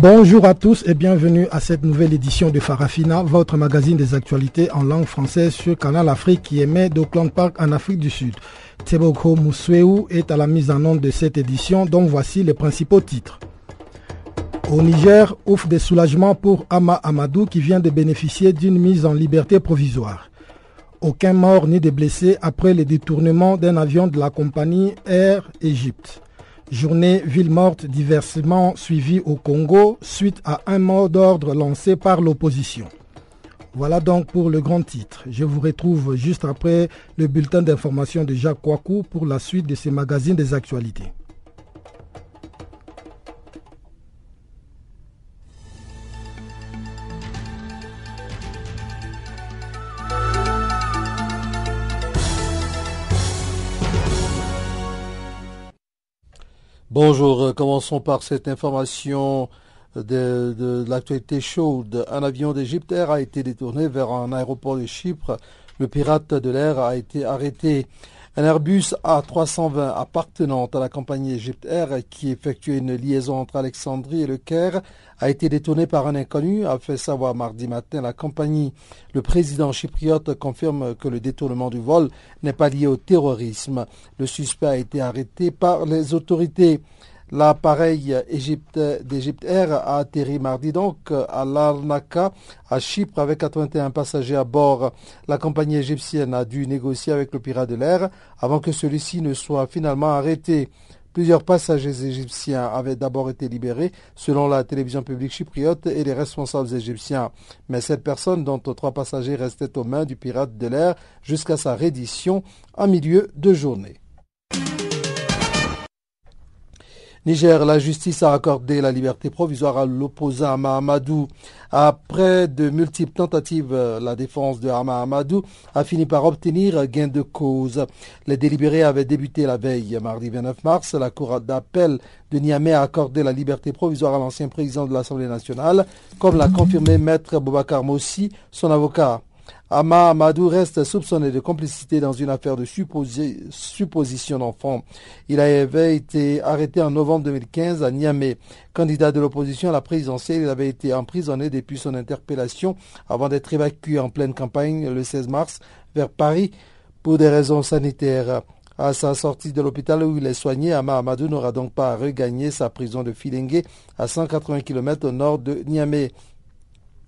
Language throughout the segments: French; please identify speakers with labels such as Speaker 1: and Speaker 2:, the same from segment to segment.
Speaker 1: Bonjour à tous et bienvenue à cette nouvelle édition de Farafina, votre magazine des actualités en langue française sur Canal Afrique qui émet d'Auckland Park en Afrique du Sud. Teboko Mousseou est à la mise en onde de cette édition dont voici les principaux titres. Au Niger, ouf des soulagements pour Ama Amadou qui vient de bénéficier d'une mise en liberté provisoire. Aucun mort ni de blessés après le détournement d'un avion de la compagnie Air Egypte. Journée ville morte diversement suivie au Congo suite à un mot d'ordre lancé par l'opposition. Voilà donc pour le grand titre. Je vous retrouve juste après le bulletin d'information de Jacques Kouakou pour la suite de ces magazines des actualités.
Speaker 2: Bonjour, euh, commençons par cette information de, de, l'actualité chaude. Un avion d'Égypte Air a été détourné vers un aéroport de Chypre. Le pirate de l'air a été arrêté. Un Airbus A320 appartenant à la compagnie Egypt Air qui effectuait une liaison entre Alexandrie et le Caire a été détourné par un inconnu, a fait savoir mardi matin la compagnie. Le président chypriote confirme que le détournement du vol n'est pas lié au terrorisme. Le suspect a été arrêté par les autorités. L'appareil d'Égypte Air a atterri mardi donc à Larnaca, à Chypre, avec 81 passagers à bord. La compagnie égyptienne a dû négocier avec le pirate de l'air avant que celui-ci ne soit finalement arrêté. Plusieurs passagers égyptiens avaient d'abord été libérés selon la télévision publique chypriote et les responsables égyptiens. Mais cette personne, dont trois passagers restaient aux mains du pirate de l'air jusqu'à sa reddition en milieu de journée. Niger, la justice a accordé la liberté provisoire à l'opposant Mahamadou. Après de multiples tentatives, la défense de Amadou a fini par obtenir gain de cause. Les délibérés avaient débuté la veille. Mardi 29 mars, la Cour d'appel de Niamey a accordé la liberté provisoire à l'ancien président de l'Assemblée nationale, comme l'a confirmé Maître Boubacar Mossi, son avocat. Ama Amadou reste soupçonné de complicité dans une affaire de supposition d'enfant. Il avait été arrêté en novembre 2015 à Niamey. Candidat de l'opposition à la présidentielle, il avait été emprisonné depuis son interpellation avant d'être évacué en pleine campagne le 16 mars vers Paris pour des raisons sanitaires. À sa sortie de l'hôpital où il est soigné, Ama Amadou n'aura donc pas à regagner sa prison de Filengue à 180 km au nord de Niamey.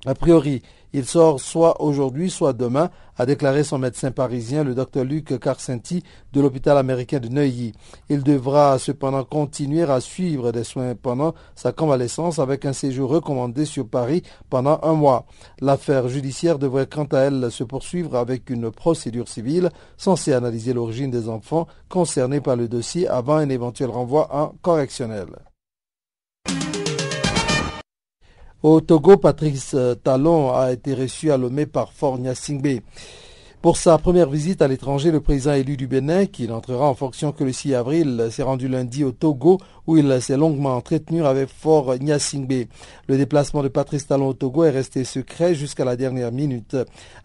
Speaker 2: A priori, il sort soit aujourd'hui, soit demain, a déclaré son médecin parisien, le docteur Luc Carcenti, de l'hôpital américain de Neuilly. Il devra cependant continuer à suivre des soins pendant sa convalescence avec un séjour recommandé sur Paris pendant un mois. L'affaire judiciaire devrait quant à elle se poursuivre avec une procédure civile censée analyser l'origine des enfants concernés par le dossier avant un éventuel renvoi en correctionnel. Au Togo, Patrice Talon a été reçu à Lomé par Fornia Singbe. Pour sa première visite à l'étranger, le président élu du Bénin, qui n'entrera en fonction que le 6 avril, s'est rendu lundi au Togo où il s'est longuement entretenu avec Fort Nyasingbe. Le déplacement de Patrice Talon au Togo est resté secret jusqu'à la dernière minute.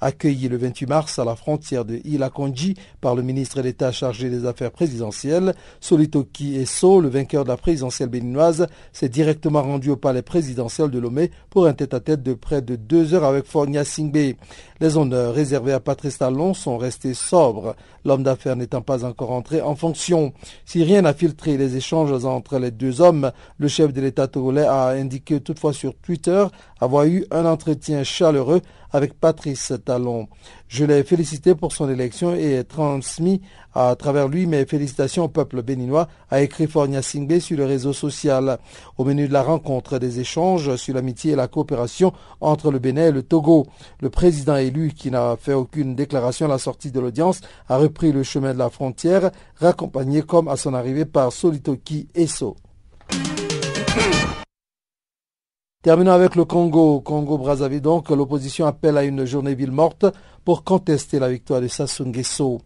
Speaker 2: Accueilli le 28 mars à la frontière de Ilakonji par le ministre d'État chargé des affaires présidentielles, Solitoki Esso, le vainqueur de la présidentielle béninoise, s'est directement rendu au palais présidentiel de Lomé pour un tête-à-tête de près de deux heures avec Fort Nyasingbe. Les honneurs réservés à Patrice Talon sont restés sobres, l'homme d'affaires n'étant pas encore entré en fonction. Si rien n'a filtré les échanges entre les deux hommes, le chef de l'État togolais a indiqué toutefois sur Twitter avoir eu un entretien chaleureux avec Patrice Talon. Je l'ai félicité pour son élection et transmis à travers lui mes félicitations au peuple béninois, a écrit Fornia Singbe sur le réseau social. Au menu de la rencontre, des échanges sur l'amitié et la coopération entre le Bénin et le Togo. Le président élu, qui n'a fait aucune déclaration à la sortie de l'audience, a repris le chemin de la frontière, raccompagné comme à son arrivée par Solitoki Esso. Terminons avec le Congo. Congo-Brazzaville, donc, l'opposition appelle à une journée ville morte pour contester la victoire de Sassou.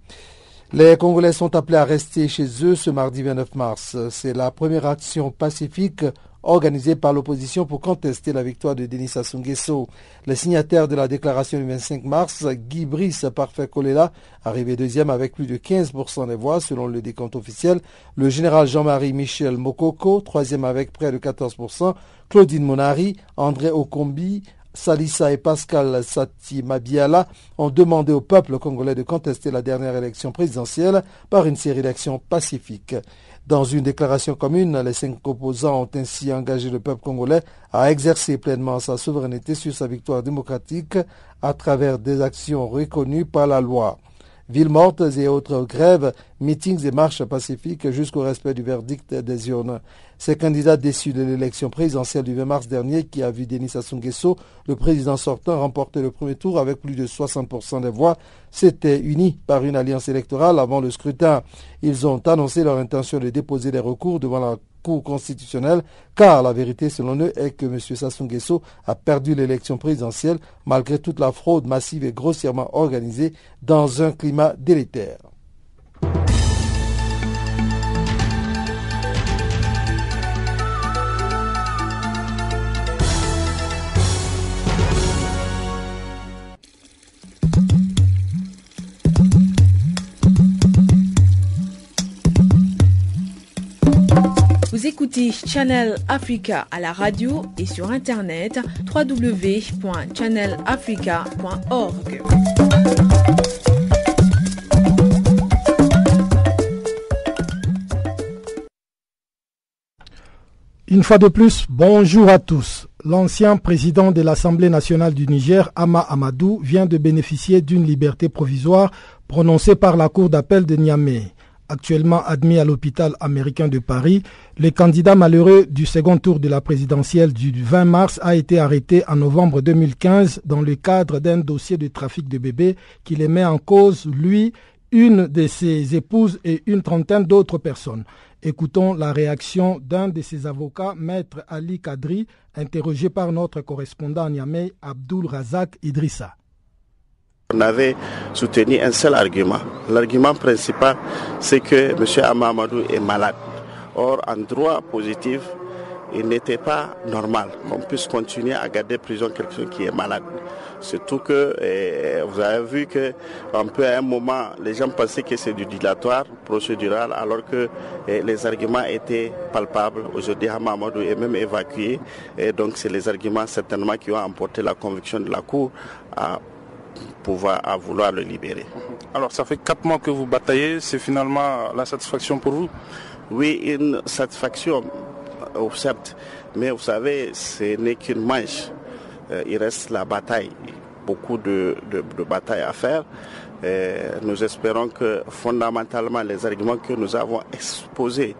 Speaker 2: Les Congolais sont appelés à rester chez eux ce mardi 29 mars. C'est la première action pacifique organisée par l'opposition pour contester la victoire de Denis Sassou Nguesso. Les signataires de la déclaration du 25 mars, Guy Brice Parfait Kolela, arrivé deuxième avec plus de 15% des voix selon le décompte officiel, le général Jean-Marie Michel Mokoko, troisième avec près de 14%, Claudine Monari, André Okombi, Salissa et Pascal Sati Mabiala ont demandé au peuple congolais de contester la dernière élection présidentielle par une série d'actions pacifiques. Dans une déclaration commune, les cinq opposants ont ainsi engagé le peuple congolais à exercer pleinement sa souveraineté sur sa victoire démocratique à travers des actions reconnues par la loi. Villes mortes et autres grèves, meetings et marches pacifiques jusqu'au respect du verdict des urnes. Ces candidats déçus de l'élection présidentielle du 20 mars dernier qui a vu Denis Sassou le président sortant, remporter le premier tour avec plus de 60% des voix, s'étaient unis par une alliance électorale avant le scrutin. Ils ont annoncé leur intention de déposer des recours devant la Cour constitutionnelle, car la vérité selon eux est que M. Sassou Nguesso a perdu l'élection présidentielle malgré toute la fraude massive et grossièrement organisée dans un climat délétère.
Speaker 3: Écoutez Channel Africa à la radio et sur internet www.channelafrica.org.
Speaker 1: Une fois de plus, bonjour à tous. L'ancien président de l'Assemblée nationale du Niger, Ama Amadou, vient de bénéficier d'une liberté provisoire prononcée par la Cour d'appel de Niamey actuellement admis à l'hôpital américain de Paris, le candidat malheureux du second tour de la présidentielle du 20 mars a été arrêté en novembre 2015 dans le cadre d'un dossier de trafic de bébés qui les met en cause, lui, une de ses épouses et une trentaine d'autres personnes. Écoutons la réaction d'un de ses avocats, maître Ali Kadri, interrogé par notre correspondant Niamey, Abdul Razak Idrissa.
Speaker 4: On avait soutenu un seul argument. L'argument principal, c'est que M. Amamadou est malade. Or, en droit positif, il n'était pas normal qu'on puisse continuer à garder prison quelqu'un qui est malade. Surtout que eh, vous avez vu que un peu à un moment, les gens pensaient que c'est du dilatoire procédural, alors que eh, les arguments étaient palpables. Aujourd'hui, Hamamadou est même évacué. Et donc, c'est les arguments certainement qui ont emporté la conviction de la Cour pouvoir à vouloir le libérer.
Speaker 5: Alors ça fait quatre mois que vous bataillez, c'est finalement la satisfaction pour vous?
Speaker 4: Oui, une satisfaction, euh, certes, mais vous savez, ce n'est qu'une manche. Euh, il reste la bataille, beaucoup de, de, de batailles à faire. nous espérons que fondamentalement les arguments que nous avons exposés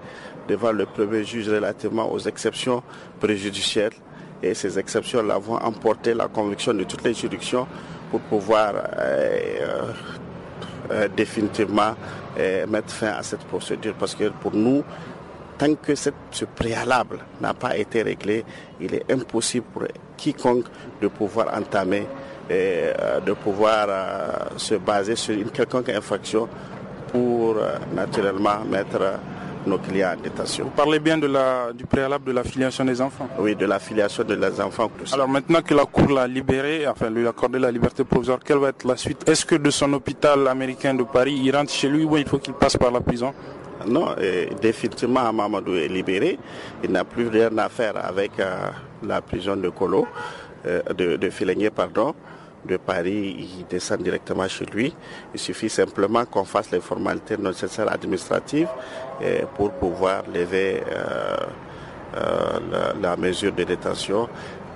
Speaker 4: devant le premier juge relativement aux exceptions préjudicielles et ces exceptions-là vont emporter la conviction de toutes les juridictions pour pouvoir euh, euh, définitivement euh, mettre fin à cette procédure. Parce que pour nous, tant que ce préalable n'a pas été réglé, il est impossible pour quiconque de pouvoir entamer, de pouvoir se baser sur une quelconque infraction pour naturellement mettre nos clients en détention.
Speaker 5: Vous parlez bien de la, du préalable de la filiation des enfants
Speaker 4: Oui, de la filiation des enfants.
Speaker 5: Alors maintenant que la Cour l'a libéré, enfin lui a accordé la liberté provisoire, quelle va être la suite? Est-ce que de son hôpital américain de Paris, il rentre chez lui ou il faut qu'il passe par la prison?
Speaker 4: Non, définitivement, Mamadou est libéré. Il n'a plus rien à faire avec euh, la prison de Colo, euh, de, de pardon de Paris, il descend directement chez lui. Il suffit simplement qu'on fasse les formalités nécessaires administratives eh, pour pouvoir lever euh, euh, la, mesure de détention.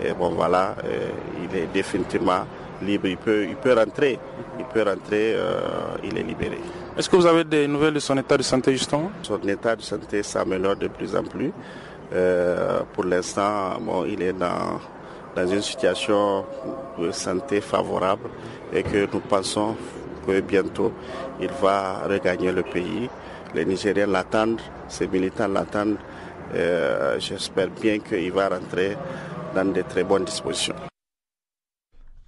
Speaker 4: Et bon voilà, eh, il est définitivement libre. Il peut, il peut rentrer. Il peut rentrer. Euh, il est libéré.
Speaker 5: Est-ce que vous avez des nouvelles de son état de santé justement?
Speaker 4: Son état de santé s'améliore de plus en plus. pour l'instant, bon, il est dans dans une situation de santé favorable et que nous pensons que bientôt il va regagner le pays. Les Nigériens l'attendent, ses militants l'attendent. Euh, j'espère bien qu'il va rentrer dans de très bonnes dispositions.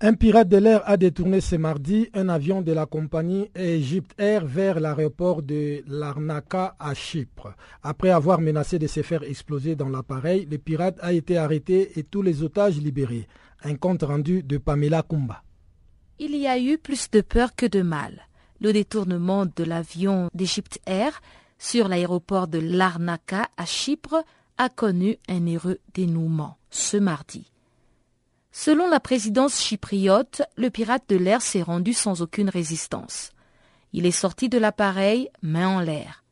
Speaker 1: Un pirate de l'air a détourné ce mardi un avion de la compagnie Egypt Air vers l'aéroport de Larnaca à Chypre. Après avoir menacé de se faire exploser dans l'appareil, le pirate a été arrêté et tous les otages libérés. Un compte rendu de Pamela Kumba.
Speaker 6: Il y a eu plus de peur que de mal. Le détournement de l'avion d'Egypt Air sur l'aéroport de Larnaca à Chypre a connu un heureux dénouement ce mardi. Selon la présidence chypriote, le pirate de l'air s'est rendu sans aucune résistance. Il est sorti de l'appareil, main en l'air.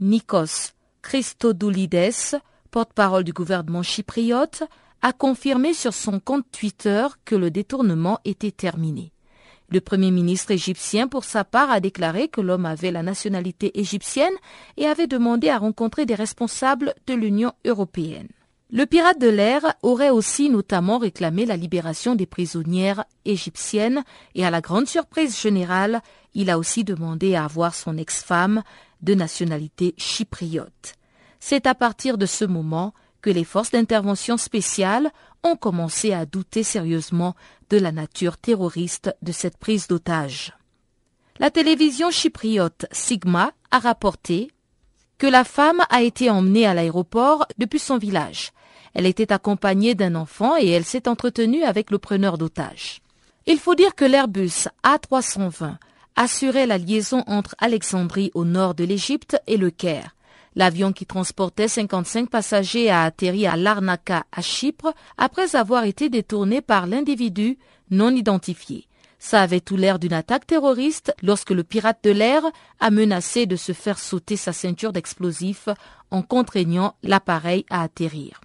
Speaker 6: Nikos Christodoulides, porte-parole du gouvernement chypriote, a confirmé sur son compte Twitter que le détournement était terminé. Le Premier ministre égyptien, pour sa part, a déclaré que l'homme avait la nationalité égyptienne et avait demandé à rencontrer des responsables de l'Union européenne. Le pirate de l'air aurait aussi notamment réclamé la libération des prisonnières égyptiennes et à la grande surprise générale, il a aussi demandé à avoir son ex-femme de nationalité chypriote. C'est à partir de ce moment que les forces d'intervention spéciales ont commencé à douter sérieusement de la nature terroriste de cette prise d'otage. La télévision chypriote Sigma a rapporté que la femme a été emmenée à l'aéroport depuis son village. Elle était accompagnée d'un enfant et elle s'est entretenue avec le preneur d'otages. Il faut dire que l'Airbus A320 assurait la liaison entre Alexandrie au nord de l'Égypte et le Caire. L'avion qui transportait 55 passagers a atterri à Larnaca, à Chypre, après avoir été détourné par l'individu non identifié. Ça avait tout l'air d'une attaque terroriste lorsque le pirate de l'air a menacé de se faire sauter sa ceinture d'explosifs en contraignant l'appareil à atterrir.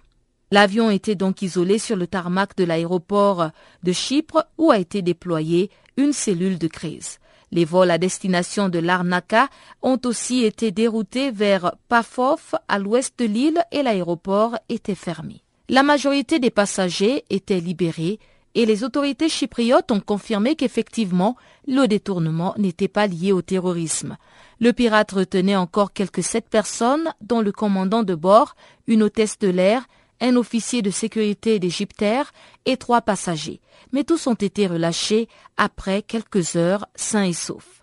Speaker 6: L'avion était donc isolé sur le tarmac de l'aéroport de Chypre où a été déployée une cellule de crise. Les vols à destination de Larnaca ont aussi été déroutés vers Pafof à l'ouest de l'île et l'aéroport était fermé. La majorité des passagers étaient libérés et les autorités chypriotes ont confirmé qu'effectivement le détournement n'était pas lié au terrorisme. Le pirate retenait encore quelques sept personnes, dont le commandant de bord, une hôtesse de l'air un officier de sécurité d'Égyptaire et trois passagers, mais tous ont été relâchés après quelques heures sains et saufs.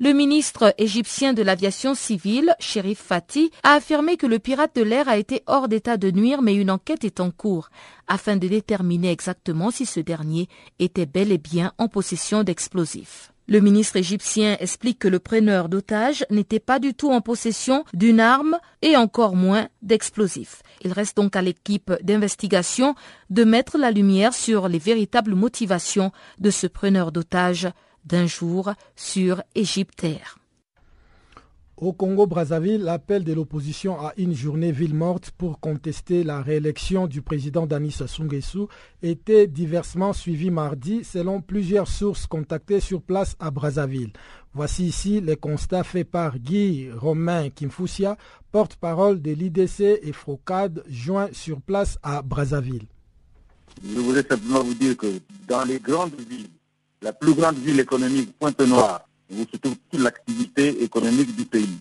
Speaker 6: Le ministre égyptien de l'aviation civile, Sherif Fati, a affirmé que le pirate de l'air a été hors d'état de nuire, mais une enquête est en cours, afin de déterminer exactement si ce dernier était bel et bien en possession d'explosifs. Le ministre égyptien explique que le preneur d'otages n'était pas du tout en possession d'une arme et encore moins d'explosifs. Il reste donc à l'équipe d'investigation de mettre la lumière sur les véritables motivations de ce preneur d'otages d'un jour sur Égyptaire.
Speaker 1: Au Congo-Brazzaville, l'appel de l'opposition à une journée ville morte pour contester la réélection du président Danis Sassou était diversement suivi mardi selon plusieurs sources contactées sur place à Brazzaville. Voici ici les constats faits par Guy Romain Kimfusia, porte-parole de l'IDC et Frocade, joint sur place à Brazzaville.
Speaker 7: Je voulais simplement vous dire que dans les grandes villes, la plus grande ville économique, Pointe-Noire, trouve toute l'activité économique du pays.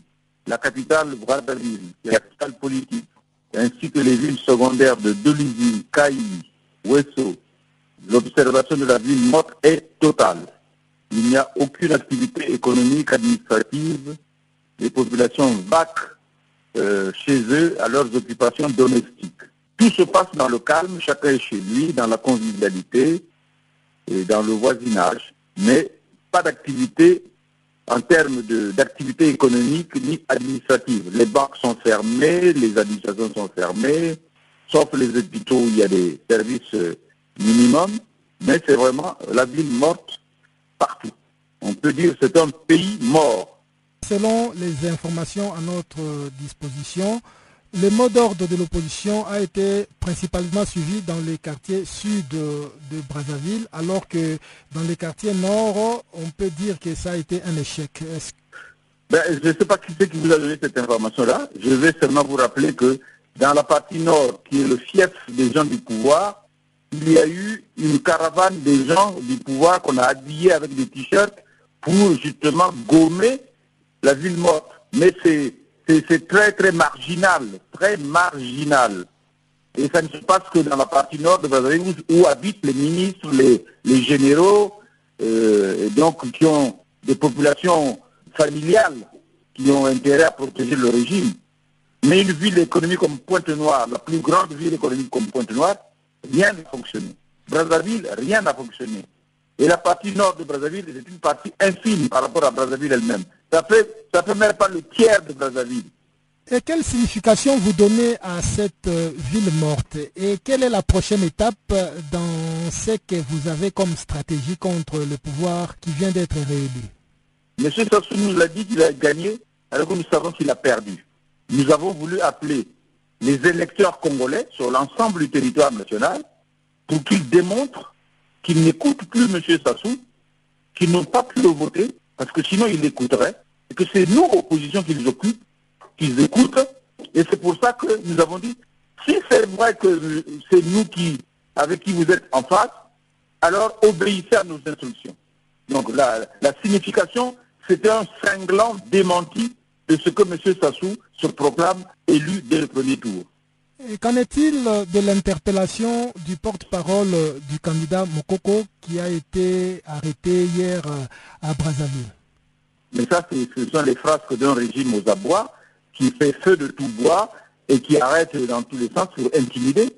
Speaker 7: La capitale, Brazzaville, la capitale politique, ainsi que les villes secondaires de Dolisie, Kaï, Ouesso, l'observation de la ville morte est totale. Il n'y a aucune activité économique, administrative. Les populations vaquent euh, chez eux à leurs occupations domestiques. Tout se passe dans le calme, chacun est chez lui, dans la convivialité et dans le voisinage, mais pas d'activité en termes d'activité économique ni administrative. Les banques sont fermées, les administrations sont fermées, sauf les hôpitaux où il y a des services euh, minimums, mais c'est vraiment la ville morte partout. On peut dire que c'est un pays mort.
Speaker 1: Selon les informations à notre disposition, le mot d'ordre de l'opposition a été principalement suivi dans les quartiers sud de, Brazzaville, alors que dans les quartiers nord, on peut dire que ça a été un échec.
Speaker 7: Ben, je ne sais pas qui c'est qui vous a donné cette information-là. Je vais seulement vous rappeler que dans la partie nord, qui est le fief des gens du pouvoir, il y a eu une caravane des gens du pouvoir qu'on a habillés avec des t-shirts pour justement gommer la ville morte. Mais c'est c'est très très marginal, très marginal. Et ça ne se passe que dans la partie nord de Brazzaville où, habitent les ministres, les, généraux, euh, donc qui ont des populations familiales qui ont intérêt à protéger le régime. Mais une ville économique comme Pointe-Noire, la plus grande ville économique comme Pointe-Noire, rien n'a fonctionné. Brazzaville, rien n'a fonctionné. Et la partie nord de Brazzaville, c'est une partie infime par rapport à Brazzaville elle-même. Ça fait, ça fait même pas le tiers de Brazzaville.
Speaker 1: Et quelle signification vous donnez à cette euh, ville morte? Et quelle est la prochaine étape dans ce que vous avez comme stratégie contre le pouvoir qui vient d'être réélu?
Speaker 7: M. Sassou nous a dit qu'il a gagné alors que nous savons qu'il a perdu. Nous avons voulu appeler les électeurs congolais sur l'ensemble du territoire national pour qu'ils démontrent qu'ils n'écoutent plus M. Sassou, qu'ils n'ont pas pu le voter, parce que sinon ils l'écouteraient, et que c'est nous, opposition, qu'ils occupent, qu'ils écoutent. Et c'est pour ça que nous avons dit, si c'est vrai que c'est nous qui, avec qui vous êtes en face, alors obéissez à nos instructions. Donc la, la signification, c'était un cinglant démenti de ce que M. Sassou se proclame élu dès le premier tour.
Speaker 1: Qu'en est-il de l'interpellation du porte-parole du candidat Mokoko qui a été arrêté hier à Brazzaville?
Speaker 7: Mais ça, ce sont les frasques d'un régime aux abois qui fait feu de tout bois et qui arrête dans tous les sens pour intimider.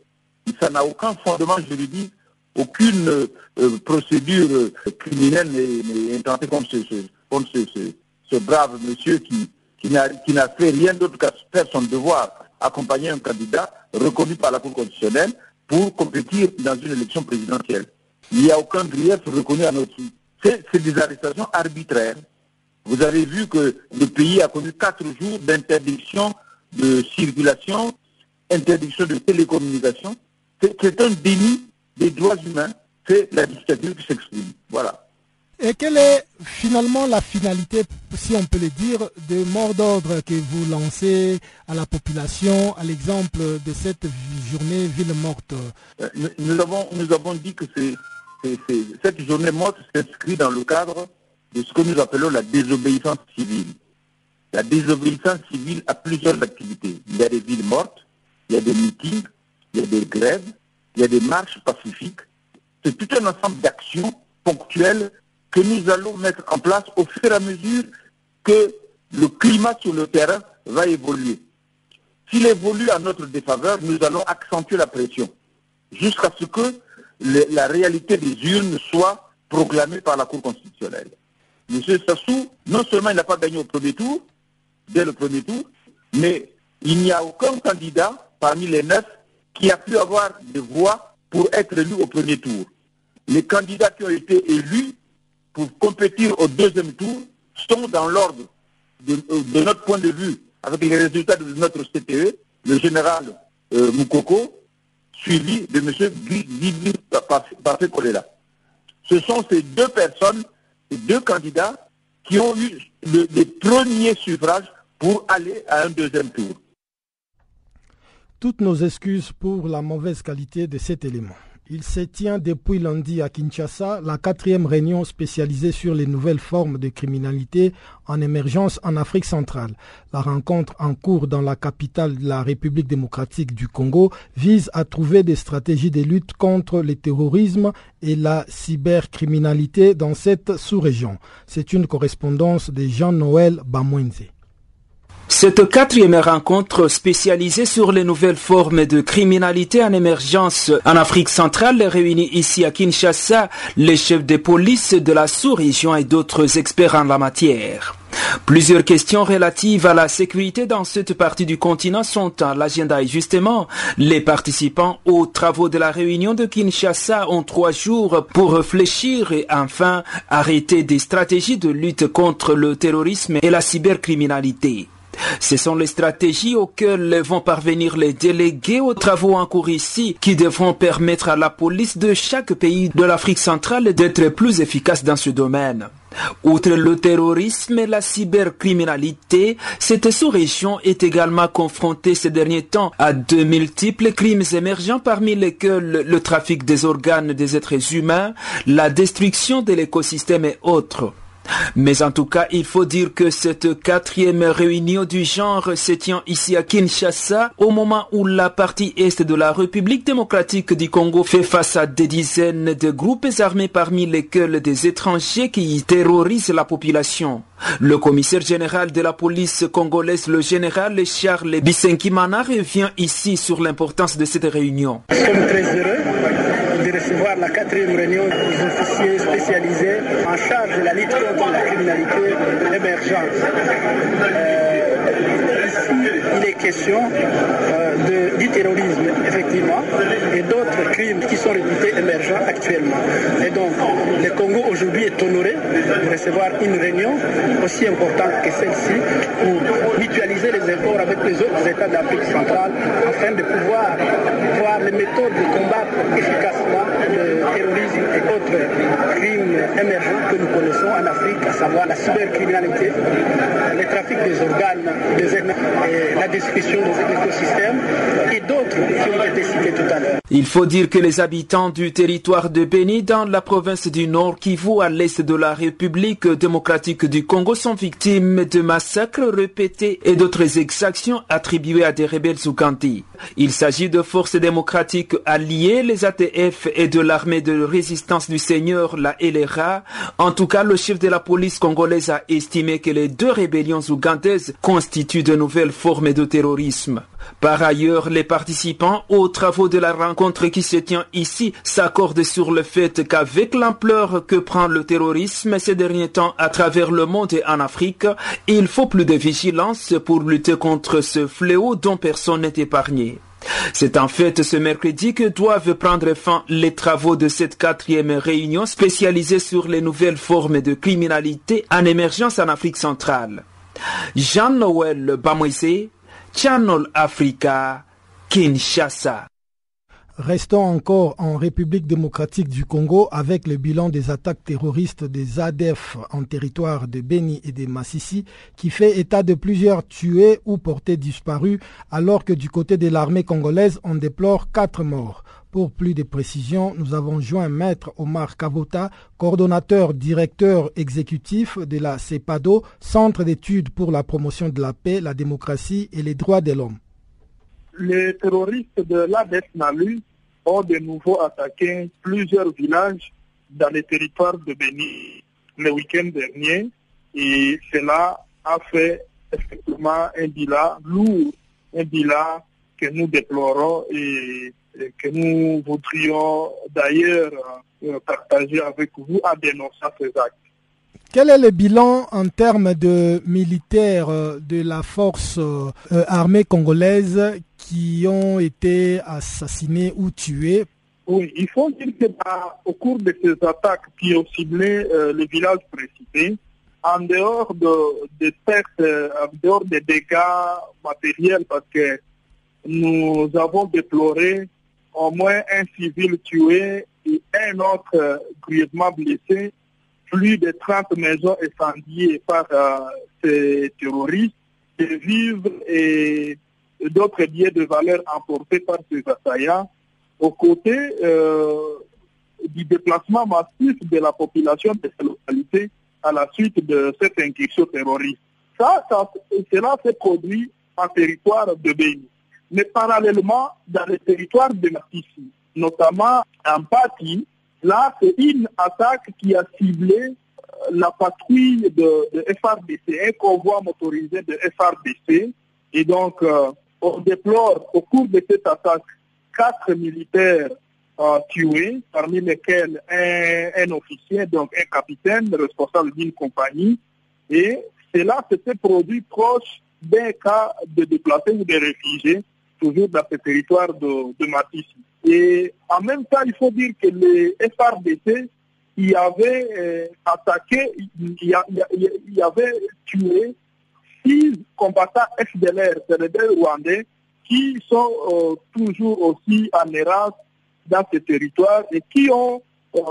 Speaker 7: Ça n'a aucun fondement juridique, aucune euh, procédure criminelle n'est intentée contre ce, brave monsieur qui, qui n'a fait rien d'autre qu'à faire son devoir accompagner un candidat reconnu par la Cour constitutionnelle pour compétir dans une élection présidentielle. Il n'y a aucun grief reconnu à notre C'est des arrestations arbitraires. Vous avez vu que le pays a connu quatre jours d'interdiction de circulation, interdiction de télécommunication. C'est un déni des droits humains. C'est la dictature qui s'exprime. Voilà.
Speaker 1: Et quelle est finalement la finalité, si on peut le dire, de mort d'ordre que vous lancez à la population, à l'exemple de cette journée ville morte?
Speaker 7: Euh, nous, avons, nous avons dit que cette journée morte s'inscrit dans le cadre de ce que nous appelons la désobéissance civile. La désobéissance civile a plusieurs activités. Il y a des villes mortes, il y a des meetings, il y a des grèves, il y a des marches pacifiques. C'est tout un ensemble d'actions ponctuelles que nous allons mettre en place au fur et à mesure que le climat sur le terrain va évoluer. S'il évolue à notre défaveur, nous allons accentuer la pression jusqu'à ce que la réalité des urnes soit proclamée par la Cour constitutionnelle. M. Sassou, non seulement il n'a pas gagné au premier tour, dès le premier tour, mais il n'y a aucun candidat parmi les neuf qui a pu avoir des voix pour être élu au premier tour. Les candidats qui ont été élus pour compétir au deuxième tour sont dans l'ordre de, notre point de vue, avec les résultats de notre CTE, le général euh, Moukoko, suivi de M. Guy Parfait Kolela. Ce sont ces deux personnes, ces deux candidats, qui ont eu les premiers suffrages pour aller à un deuxième tour.
Speaker 1: Toutes nos excuses pour la mauvaise qualité de cet élément. Il se tient depuis lundi à Kinshasa la quatrième réunion spécialisée sur les nouvelles formes de criminalité en émergence en Afrique centrale. La rencontre en cours dans la capitale de la République démocratique du Congo vise à trouver des stratégies de lutte contre le terrorisme et la cybercriminalité dans cette sous-région. C'est une correspondance de Jean-Noël Bamwenze.
Speaker 8: Cette quatrième rencontre spécialisée sur les nouvelles formes de criminalité en émergence en Afrique centrale réunit ici à Kinshasa les chefs de police de la sous-région et d'autres experts en la matière. Plusieurs questions relatives à la sécurité dans cette partie du continent sont à l'agenda et justement, les participants aux travaux de la réunion de Kinshasa ont trois jours pour réfléchir et enfin arrêter des stratégies de lutte contre le terrorisme et la cybercriminalité. Ce sont les stratégies auxquelles vont parvenir les délégués aux travaux en cours ici qui devront permettre à la police de chaque pays de l'Afrique centrale d'être plus efficace dans ce domaine. Outre le terrorisme et la cybercriminalité, cette sous-région est également confrontée ces derniers temps à de multiples crimes émergents parmi lesquels le trafic des organes des êtres humains, la destruction de l'écosystème et autres. Mais en tout cas, il faut dire que cette quatrième réunion du genre se tient ici à Kinshasa au moment où la partie est de la République démocratique du Congo fait face à des dizaines de groupes armés parmi lesquels des étrangers qui terrorisent la population. Le commissaire général de la police congolaise, le général Charles Bisenkimana, revient ici sur l'importance de cette réunion.
Speaker 9: Nous sommes très heureux recevoir la quatrième réunion des officiers spécialisés en charge de la lutte contre la criminalité émergente. Euh, est question euh, du terrorisme, effectivement, et d'autres crimes qui sont réputés émergents actuellement. Et donc, le Congo aujourd'hui est honoré de recevoir une réunion aussi importante que celle-ci pour mutualiser les efforts avec les autres États d'Afrique centrale afin de pouvoir voir les méthodes de combattre efficacement le terrorisme et autres crimes émergents que nous connaissons en Afrique, à savoir la cybercriminalité, le trafic des organes, des et la
Speaker 8: Il faut dire que les habitants du territoire de Béni dans la province du Nord Kivu à l'est de la République démocratique du Congo sont victimes de massacres répétés et d'autres exactions attribuées à des rebelles ougandais. Il s'agit de forces démocratiques alliées, les ATF et de l'armée de résistance du Seigneur, la LRA. En tout cas, le chef de la police congolaise a estimé que les deux rébellions ougandaises constituent de nouvelles formes de terrorisme. Par ailleurs, les participants aux travaux de la rencontre qui se tient ici s'accordent sur le fait qu'avec l'ampleur que prend le terrorisme ces derniers temps à travers le monde et en Afrique, il faut plus de vigilance pour lutter contre ce fléau dont personne n'est épargné. C'est en fait ce mercredi que doivent prendre fin les travaux de cette quatrième réunion spécialisée sur les nouvelles formes de criminalité en émergence en Afrique centrale. Jean-Noël Bamoisé, Channel Africa, Kinshasa.
Speaker 1: Restons encore en République démocratique du Congo avec le bilan des attaques terroristes des ADF en territoire de Beni et de Massissi qui fait état de plusieurs tués ou portés disparus alors que du côté de l'armée congolaise on déplore quatre morts. Pour plus de précisions, nous avons joint Maître Omar Kavota, coordonnateur directeur exécutif de la CEPADO, Centre d'études pour la promotion de la paix, la démocratie et les droits de l'homme.
Speaker 10: Les terroristes de l'ADF Nalu ont de nouveau attaqué plusieurs villages dans les territoires de Béni le week-end dernier et cela a fait effectivement un bilan lourd, un bilan que nous déplorons et, et que nous voudrions d'ailleurs euh, partager avec vous en dénonçant ces actes.
Speaker 1: Quel est le bilan en termes de militaires de la force euh, armée congolaise qui ont été assassinés ou tués?
Speaker 10: Oui, il faut dire que bah, au cours de ces attaques qui ont ciblé euh, les villages précités, en dehors de, de pertes, euh, en dehors des dégâts matériels, parce que nous avons déploré au moins un civil tué et un autre grièvement blessé, plus de 30 maisons incendiées par euh, ces terroristes, des vivres et d'autres biens de valeur emportés par ces assaillants, aux côtés euh, du déplacement massif de la population de ces localités à la suite de cette incursion terroriste. Ça, ça cela s'est produit en territoire de Béni. Mais parallèlement, dans les territoires de Matissi, notamment en Pati, Là, c'est une attaque qui a ciblé la patrouille de, de, FRDC, un convoi motorisé de FRDC. Et donc, euh, on déplore au cours de cette attaque quatre militaires euh, tués, parmi lesquels un, un, officier, donc un capitaine responsable d'une compagnie. Et cela s'était produit proche d'un cas de déplacés ou de réfugiés, toujours dans ce territoire de, de Matissi. Et en même temps, il faut dire que les FRDC y avaient euh, attaqué, y, y, avait tué six combattants FDLR, c'est-à-dire rwandais, qui sont euh, toujours aussi en errance dans ce territoire et qui ont euh,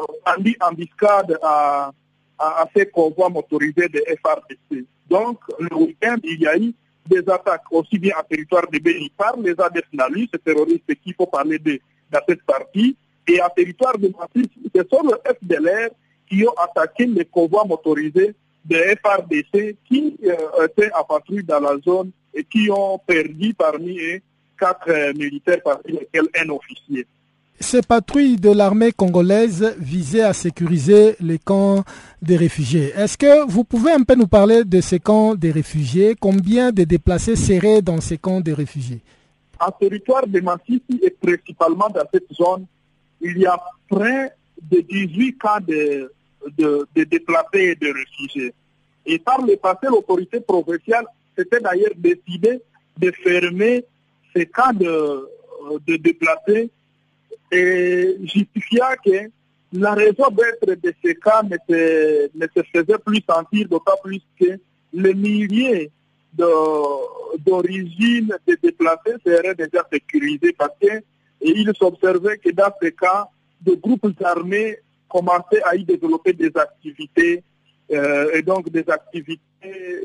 Speaker 10: mis embuscade à, à, à, ces convois motorisés de FRDC. Donc, le week-end, il y a eu des attaques aussi bien en territoire de Béni par les ADF Nalu, ces terroristes qu'il faut parler de dans cette partie. Et en territoire de Massif, ce sont le FDLR qui ont attaqué les convois motorisés des FRDC qui étaient à patrouille dans la zone et qui ont perdu parmi eux quatre militaires, parmi lesquels un officier.
Speaker 1: Ces patrouilles de l'armée congolaise visaient à sécuriser les camps des réfugiés. Est-ce que vous pouvez un peu nous parler de ces camps des réfugiés? Combien de déplacés seraient dans ces camps des réfugiés?
Speaker 10: En territoire de Massissi et principalement dans cette zone, il y a près de 18 camps de, de, déplacés et de réfugiés. Et par le passé, l'autorité provinciale s'était d'ailleurs décidée de fermer ces camps de, de déplacés et justifia que la raison d'être de ces cas ne se, se faisait plus sentir, d'autant plus que les milliers d'origine de, de déplacés seraient déjà sécurisés parce qu'il s'observait que dans ces cas, de groupes armés commençaient à y développer des activités euh, et donc des activités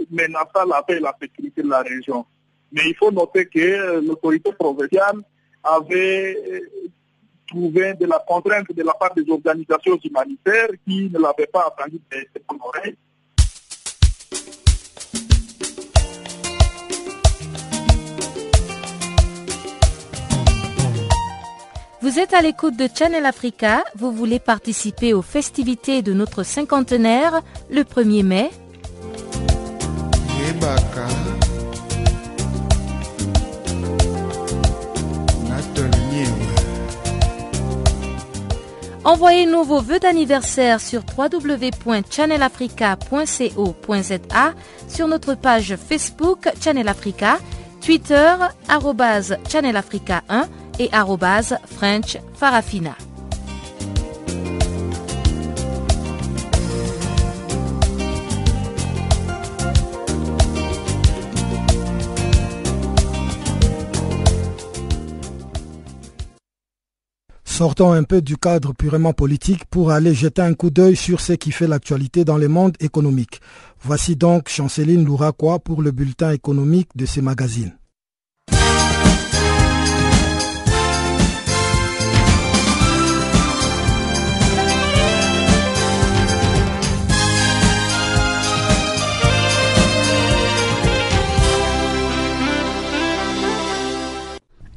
Speaker 10: menaçant la paix et la sécurité de la région. Mais il faut noter que l'autorité provinciale avait trouvé de la contrainte de la part des organisations humanitaires qui ne l'avaient pas attendu de son oreille.
Speaker 6: Vous êtes à l'écoute de Channel Africa, vous voulez participer aux festivités de notre cinquantenaire le 1er mai Envoyez-nous vos vœux d'anniversaire sur www.channelafrica.co.za, sur notre page Facebook Channel Africa, Twitter Channel Africa 1 et French Farafina.
Speaker 1: Sortons un peu du cadre purement politique pour aller jeter un coup d'œil sur ce qui fait l'actualité dans le monde économique. Voici donc Chanceline Louraquois pour le bulletin économique de ces magazines.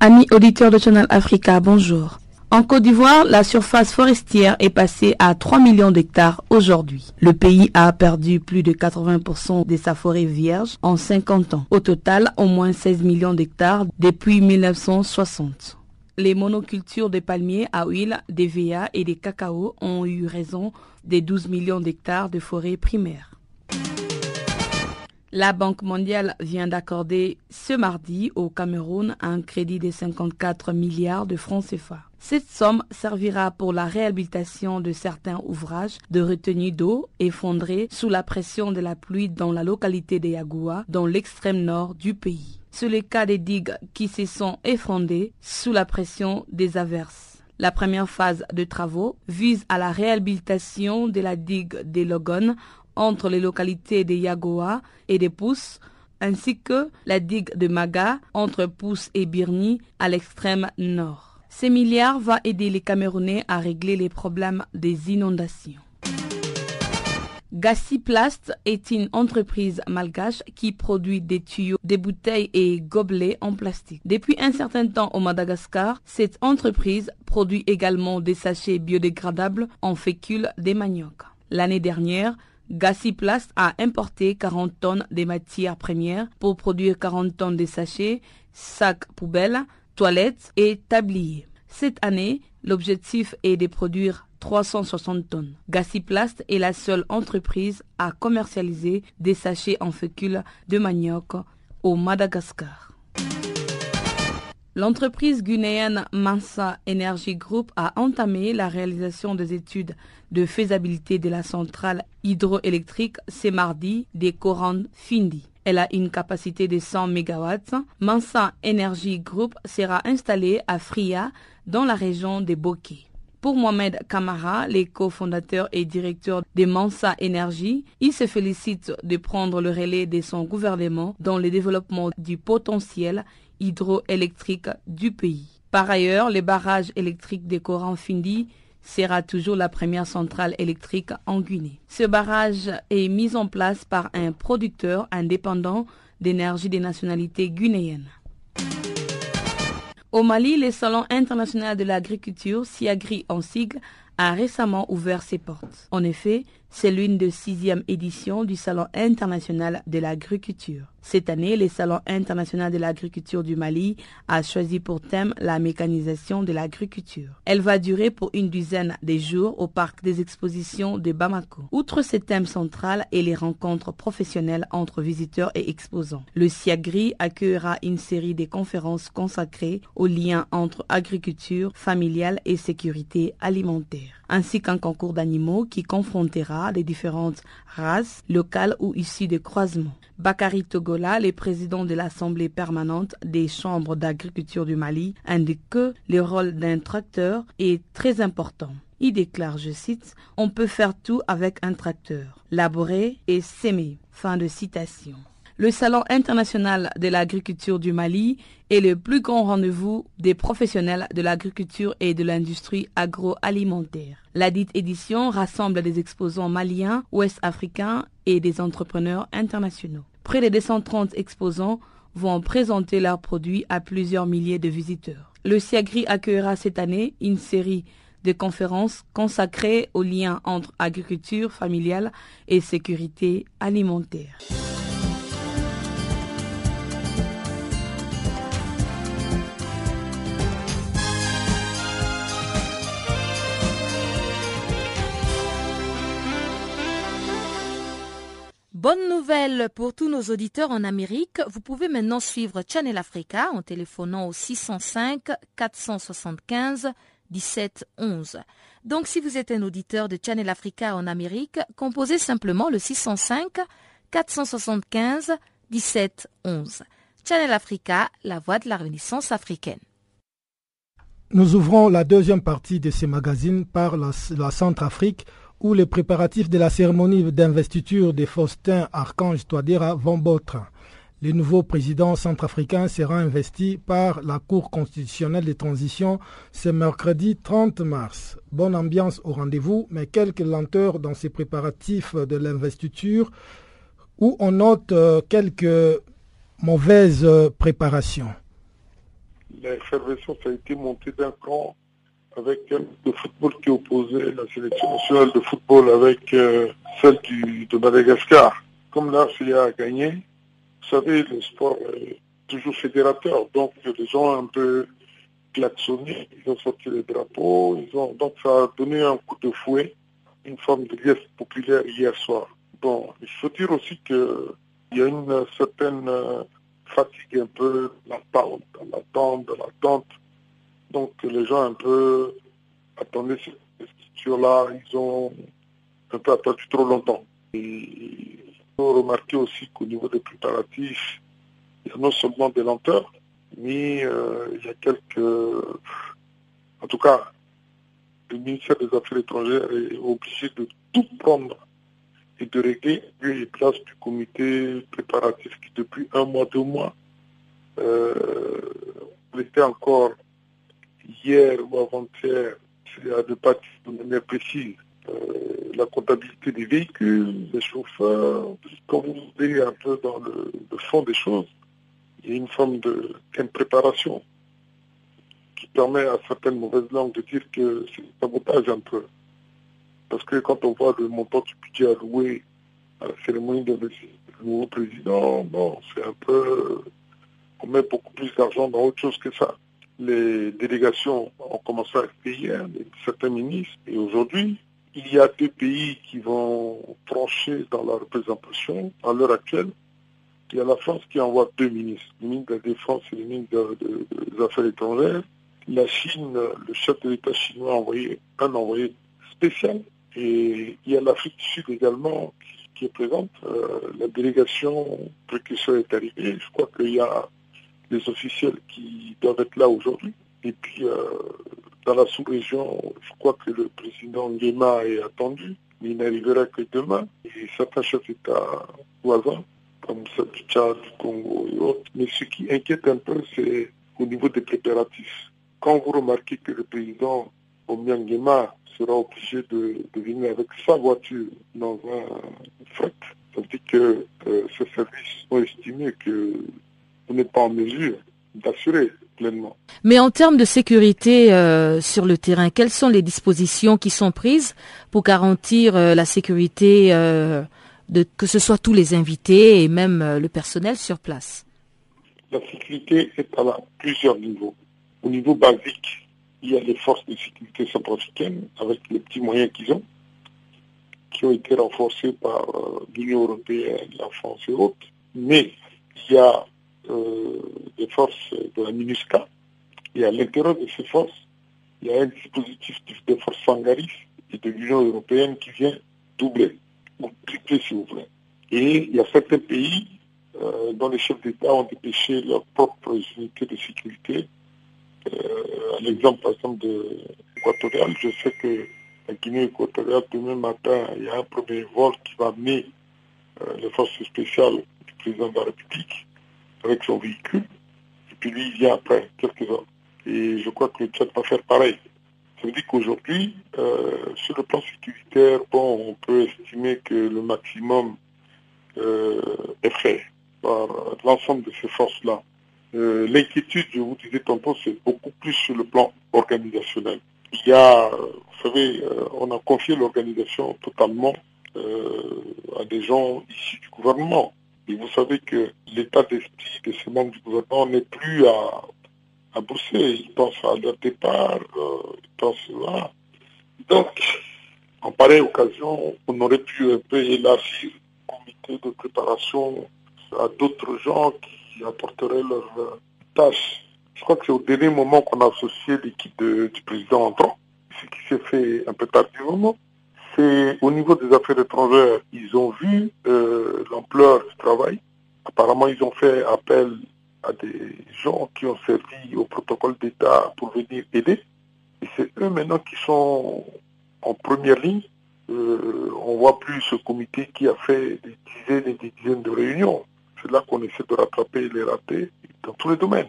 Speaker 11: Amis auditeurs de Channel Africa, bonjour. En Côte d'Ivoire, la surface forestière est passée à 3 millions d'hectares aujourd'hui. Le pays a perdu plus de 80% de sa forêt vierge en 50 ans. Au total, au moins 16 millions d'hectares depuis 1960. Les monocultures de palmiers à huile, des VA et des cacao ont eu raison des 12 millions d'hectares de forêt primaire. La Banque mondiale vient d'accorder ce mardi au Cameroun un crédit de 54 milliards de francs CFA. Cette somme servira pour la réhabilitation de certains ouvrages de retenue d'eau effondrés sous la pression de la pluie dans la localité de Yagoua, dans l'extrême nord du pays. C'est le cas des digues qui se sont effondrées sous la pression des averses. La première phase de travaux vise à la réhabilitation de la digue des Logon entre les localités de Yagoa et de Pousse, ainsi que la digue de Maga entre Pousse et Birni à l'extrême nord. Ces milliards vont aider les Camerounais à régler les problèmes des inondations. Gassiplast est une entreprise malgache qui produit des tuyaux, des bouteilles et gobelets en plastique. Depuis un certain temps au Madagascar, cette entreprise produit également des sachets biodégradables en fécule des maniocs. L'année dernière, Gassiplast a importé 40 tonnes de matières premières pour produire 40 tonnes de sachets, sacs poubelles, toilettes et tabliers. Cette année, l'objectif est de produire 360 tonnes. Gassiplast est la seule entreprise à commercialiser des sachets en fécule de manioc au Madagascar. L'entreprise guinéenne Mansa Energy Group a entamé la réalisation des études de faisabilité de la centrale hydroélectrique ce mardi des Coran Findi. Elle a une capacité de 100 MW. Mansa Energy Group sera installée à Fria, dans la région de Bokeh. Pour Mohamed Kamara, les cofondateur et directeur de Mansa Energy, il se félicite de prendre le relais de son gouvernement dans le développement du potentiel hydroélectrique du pays. Par ailleurs, les barrages électriques des Coran Findi sera toujours la première centrale électrique en Guinée. Ce barrage est mis en place par un producteur indépendant d'énergie des nationalités guinéennes. Au Mali, le Salon international de l'agriculture, SIAGRI en sigle, a récemment ouvert ses portes. En effet, c'est l'une de sixième édition du Salon international de l'agriculture. Cette année, le Salon international de l'agriculture du Mali a choisi pour thème la mécanisation de l'agriculture. Elle va durer pour une dizaine de jours au parc des expositions de Bamako. Outre ce thème central et les rencontres professionnelles entre visiteurs et exposants, le SIAGRI accueillera une série de conférences consacrées aux liens entre agriculture familiale et sécurité alimentaire, ainsi qu'un concours d'animaux qui confrontera les différentes races locales ou issues de croisements. Bakari Togola, le président de l'Assemblée permanente des chambres d'agriculture du Mali, indique que le rôle d'un tracteur est très important. Il déclare, je cite, On peut faire tout avec un tracteur, laborer et s'aimer. Fin de citation. Le Salon international de l'agriculture du Mali est le plus grand rendez-vous des professionnels de l'agriculture et de l'industrie agroalimentaire. La dite édition rassemble des exposants maliens, ouest-africains et des entrepreneurs internationaux. Près de 230 exposants vont présenter leurs produits à plusieurs milliers de visiteurs. Le SIAGRI accueillera cette année une série de conférences consacrées aux liens entre agriculture familiale et sécurité alimentaire.
Speaker 6: Bonne nouvelle pour tous nos auditeurs en Amérique. Vous pouvez maintenant suivre Channel Africa en téléphonant au 605 475 1711. Donc si vous êtes un auditeur de Channel Africa en Amérique, composez simplement le 605 475 1711. Channel Africa, la voix de la Renaissance africaine.
Speaker 1: Nous ouvrons la deuxième partie de ces magazines par la, la Centrafrique où les préparatifs de la cérémonie d'investiture de Faustin Archange Touadéra vont botre. Le nouveau président centrafricain sera investi par la Cour constitutionnelle de transition ce mercredi 30 mars. Bonne ambiance au rendez-vous, mais quelques lenteurs dans ces préparatifs de l'investiture où on note euh, quelques mauvaises préparations.
Speaker 12: A été montée d'un cran avec le football qui opposait la sélection nationale de football avec euh, celle du, de Madagascar. Comme là, a gagné, vous savez, le sport est toujours fédérateur, donc les gens ont un peu klaxonné, ils ont sorti les drapeaux, ils ont, donc ça a donné un coup de fouet, une forme de liesse populaire hier soir. Bon, il faut dire aussi qu'il y a une certaine euh, fatigue un peu, l'attente, l'attente, l'attente donc les gens un peu attendaient cette structure-là, ils ont un peu attendu trop longtemps. Et il faut remarquer aussi qu'au niveau des préparatifs, il y a non seulement des lenteurs, mais euh, il y a quelques... En tout cas, le ministère des Affaires étrangères est obligé de tout prendre et de régler les places du comité préparatif qui depuis un mois, deux mois, euh, était encore hier ou avant-hier, c'est à ne pas de manière précise, euh, la comptabilité des véhicules, des chauffeurs. Quand vous allez un peu dans le, fond des choses, il y a une forme d'impréparation qui permet à certaines mauvaises langues de dire que c'est un sabotage un peu. Parce que quand on voit le montant du budget alloué à la cérémonie d'investissement du nouveau président, bon, c'est un peu... On met beaucoup plus d'argent dans autre chose que ça les délégations ont commencé à payer certains ministres. Et aujourd'hui, il y a deux pays qui vont trancher dans la représentation à l'heure actuelle. Il y a la France qui envoie deux ministres, le ministre de la Défense et le ministre des Affaires étrangères. La Chine, le chef de l'État chinois a envoyé un envoyé spécial. Et il y a l'Afrique du Sud également qui, est présente. Euh, la délégation précurseur est arrivée. Je crois qu'il y a les officiels qui doivent être là aujourd'hui. Et puis, euh, dans la sous-région, je crois que le président Nguema est attendu, mais il n'arrivera que demain. Et certains chefs d'État voisins, comme ceux du Tchad, du Congo et autres. Mais ce qui inquiète un peu, c'est au niveau des préparatifs. Quand vous remarquez que le président Omiangema sera obligé de, venir avec sa voiture dans un fret, dire que euh, ces services ont estimé que vous n'êtes pas en mesure d'assurer pleinement.
Speaker 6: Mais en termes de sécurité euh, sur le terrain, quelles sont les dispositions qui sont prises pour garantir euh, la sécurité de que ce soit tous les invités et même le personnel sur place?
Speaker 12: La sécurité est à plusieurs niveaux. Au niveau basique, il y a les forces de sécurité centrafricaines avec les petits moyens qu'ils ont, qui ont été renforcés par euh, l'Union européenne, la France et autres. Mais il y a euh, des forces de la MINUSCA. Et à l'intérieur de ces forces, il y a un dispositif des forces Sangaris et de l'Union européenne qui vient doubler, ou tripler si vous voulez. Et il y a certains pays euh, dont les chefs d'État ont dépêché leurs propres unités de sécurité. Euh, l'exemple, par exemple, de équatorial, je sais que la Guinée équatoriale, demain matin, il y a un premier vol qui va amener les forces spéciales du président de la République avec son véhicule. Et puis lui, il vient après, quelques heures. Et je crois que le Tchad va faire pareil. Ça veut dire qu'aujourd'hui, euh, sur le plan sécuritaire, bon, on peut estimer que le maximum est fait par l'ensemble de ces forces-là. Euh, l'inquiétude, je vous disais tantôt, c'est beaucoup plus sur le plan organisationnel. Il y a, vous savez, euh, on a confié l'organisation totalement euh, à des gens issus du gouvernement. Et vous savez que l'état d'esprit de ces membres du gouvernement n'est plus à, à bosser. Ils pensent à leur départ, ils pensent à... Donc, en pareille occasion, on aurait pu un peu élargir le comité de préparation à d'autres gens qui qui apporteraient leurs euh, tâches. Je crois que c'est au dernier moment qu'on a associé l'équipe du président entrant, ce qui s'est fait un peu tardivement. C'est au niveau des affaires étrangères, ils ont vu euh, l'ampleur du travail. Apparemment, ils ont fait appel à des gens qui ont servi au protocole d'État pour venir aider. Et c'est eux maintenant qui sont en première ligne. Euh, on voit plus ce comité qui a fait des dizaines et des dizaines de réunions. C'est là qu'on essaie de rattraper les ratés dans tous les domaines.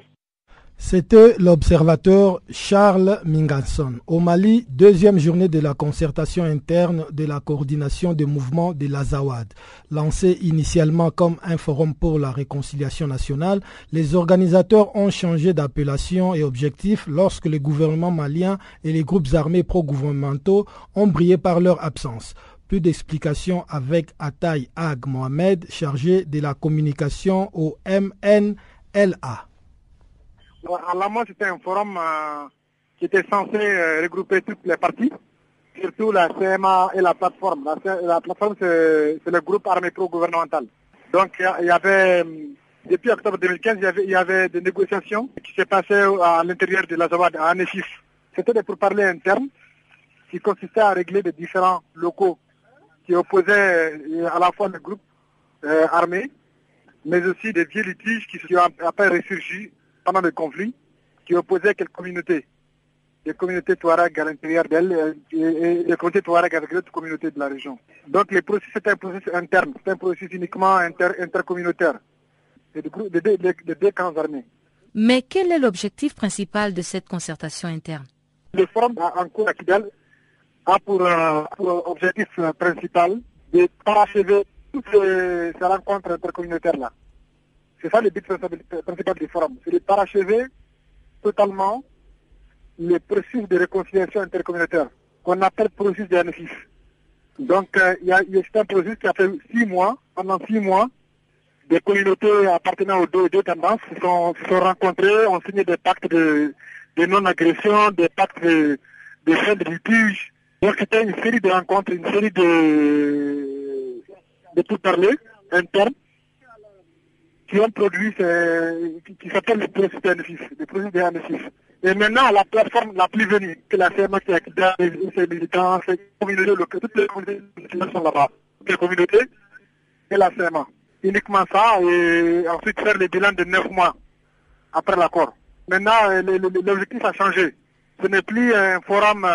Speaker 1: C'était l'observateur Charles Minganson. Au Mali, deuxième journée de la concertation interne de la coordination des mouvements de l'Azawad. Lancé initialement comme un forum pour la réconciliation nationale, les organisateurs ont changé d'appellation et objectif lorsque le gouvernement malien et les groupes armés pro-gouvernementaux ont brillé par leur absence. Plus d'explications avec Ataï Ag Mohamed, chargé de la communication au MNLA.
Speaker 13: À la moi, c'était un forum euh, qui était censé euh, regrouper toutes les parties, surtout la CMA et la plateforme. La, plateforme, c'est le groupe armé pro-gouvernemental. Donc, il y, avait, euh, depuis octobre 2015, il y avait, des négociations qui s'est passées à l'intérieur de la Zawad, à Anefif. C'était des pourparlers internes qui consistaient à régler des différents locaux qui opposait euh, à la fois le groupe armé, mais aussi des vieux litiges qui sont après ressurgis pendant le conflit, qui opposaient quelques communautés. Des communautés Touareg à l'intérieur d'elles euh, et, des communautés Touareg avec d'autres communautés de la région. Donc le processus est un processus interne, c'est un processus uniquement intercommunautaire, des de, deux camps armés.
Speaker 6: Mais quel est l'objectif principal de cette concertation interne?
Speaker 13: Le forum en cours à Kidal a pour, euh, objectif principal de parachever toutes ces, rencontres intercommunautaires-là. C'est ça le but principal du forum, c'est de parachever totalement le processus de réconciliation intercommunautaire qu'on appelle processus de Donc, euh, il y a, un processus qui a fait six mois, pendant six mois, des communautés appartenant aux deux, tendances se sont, rencontrées, ont signé des pactes de, non-agression, des pactes de, fin de litige, donc c'était une série de rencontres, une série de, de tout-parler internes qui ont produit, qui, qui s'appelle le processus d'ANFIS, le processus de Et maintenant, la plateforme la plus venue, que la CMA qui a ses militants, ses communautés toutes les communautés sont là-bas, les communautés et la CMA. Uniquement ça, et ensuite faire le bilan de neuf mois après l'accord. Maintenant, l'objectif a changé. Ce n'est plus un forum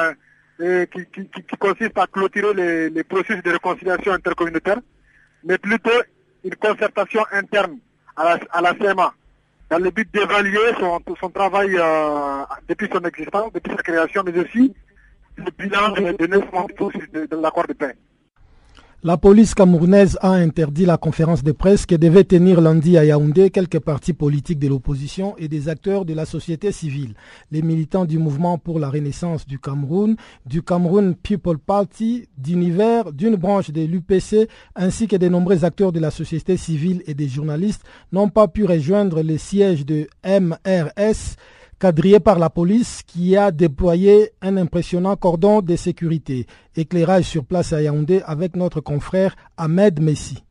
Speaker 13: euh, qui, qui, consiste à clôturer les, processus de réconciliation intercommunautaire, mais plutôt une concertation interne à la, CMA, dans le but d'évaluer son, travail euh, depuis son existence, depuis sa création, mais aussi
Speaker 10: le bilan de, neuf mois de, de l'accord de paix.
Speaker 1: La police camerounaise a interdit la conférence de presse que devait tenir lundi à Yaoundé quelques partis politiques de l'opposition et des acteurs de la société civile. Les militants du mouvement pour la renaissance du Cameroun, du Cameroun People Party, d'Univers, d'une branche de l'UPC, ainsi que de nombreux acteurs de la société civile et des journalistes n'ont pas pu rejoindre le siège de MRS quadrillé par la police qui a déployé un impressionnant cordon de sécurité. Éclairage sur place à Yaoundé avec notre confrère Ahmed Messi.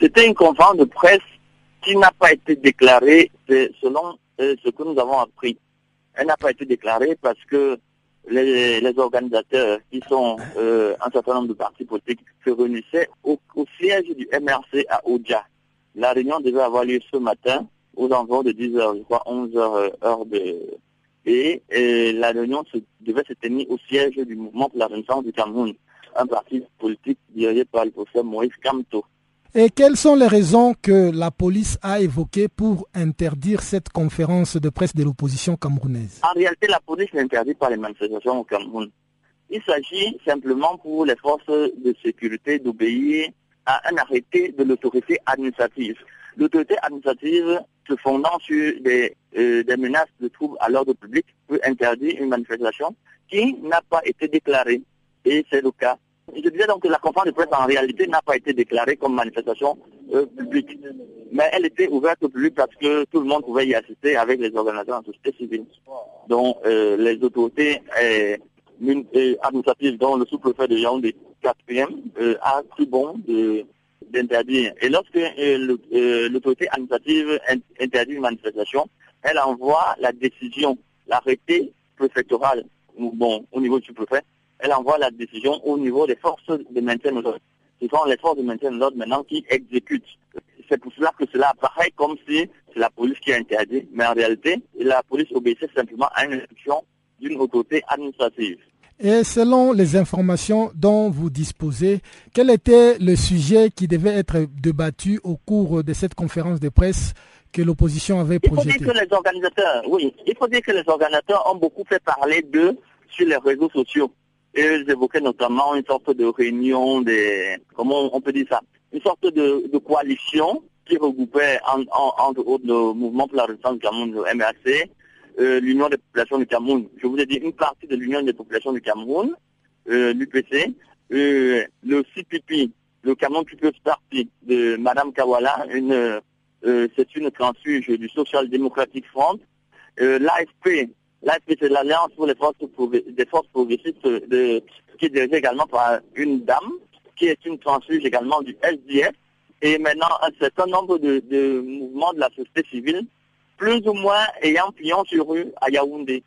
Speaker 14: C'était une conférence de presse qui n'a pas été déclarée selon euh, ce que nous avons appris. Elle n'a pas été déclarée parce que les, organisateurs, qui sont euh, un certain nombre de partis politiques, se réunissaient au, siège du MRC à Oudja. La réunion devait avoir lieu ce matin aux environs de 10 h je crois 11 h euh, heure de... Et, la réunion devait se tenir au siège du mouvement pour la Renaissance du Cameroun, un parti politique dirigé par le professeur Moïse Kamto.
Speaker 1: Et quelles sont les raisons que la police a évoquées pour interdire cette conférence de presse de l'opposition camerounaise?
Speaker 14: En réalité, la police n'interdit pas les manifestations au Cameroun. Il s'agit simplement pour les forces de sécurité d'obéir à un arrêté de l'autorité administrative. L'autorité administrative se fondant sur des, euh, des menaces de troubles à l'ordre public, peut interdire une manifestation qui n'a pas été déclarée. Et c'est le cas. Je disais donc que la conférence de presse en réalité n'a pas été déclarée comme manifestation euh, publique. Mais elle était ouverte au public parce que tout le monde pouvait y assister avec les organisateurs de la société civile. Donc euh, les autorités administratives, dont le sous-préfet de Yaoundé 4e, a cru bon de d'interdire. Et lorsque euh, euh, l'autorité administrative interdit une manifestation, elle envoie la décision, l'arrêté préfectoral, bon, au niveau du préfet, elle envoie la décision au niveau des forces de maintien de l'ordre. Ce sont les forces de maintien de l'ordre maintenant qui exécutent. C'est pour cela que cela apparaît comme si c'est la police qui a interdit, mais en réalité, la police obéissait simplement à une instruction d'une autorité administrative.
Speaker 1: Et selon les informations dont vous disposez, quel était le sujet qui devait être débattu au cours de cette conférence de presse que l'opposition avait projetée
Speaker 14: Il faut dire que les organisateurs, oui, il faut dire que les organisateurs ont beaucoup fait parler d'eux sur les réseaux sociaux. Et ils évoquaient notamment une sorte de réunion, des, comment on peut dire ça, une sorte de, coalition qui regroupait entre autres le mouvement pour la résistance du Cameroun, le MRC, euh, l'Union des populations du Cameroun. Je vous ai dit une partie de l'Union des populations du Cameroun, euh, l'UPC, euh, le CPP, le Cameroun People's Party de Madame Kawala, une, c'est une transfuge du Social Democratic Front, l'AFP, l'AFP c'est l'Alliance pour les forces, des forces progressistes qui est dirigée également par une dame, qui est une transfuge également du SDF, et maintenant un certain nombre de mouvements de la société civile plus ou moins ayant pignon sur rue à Yaoundé.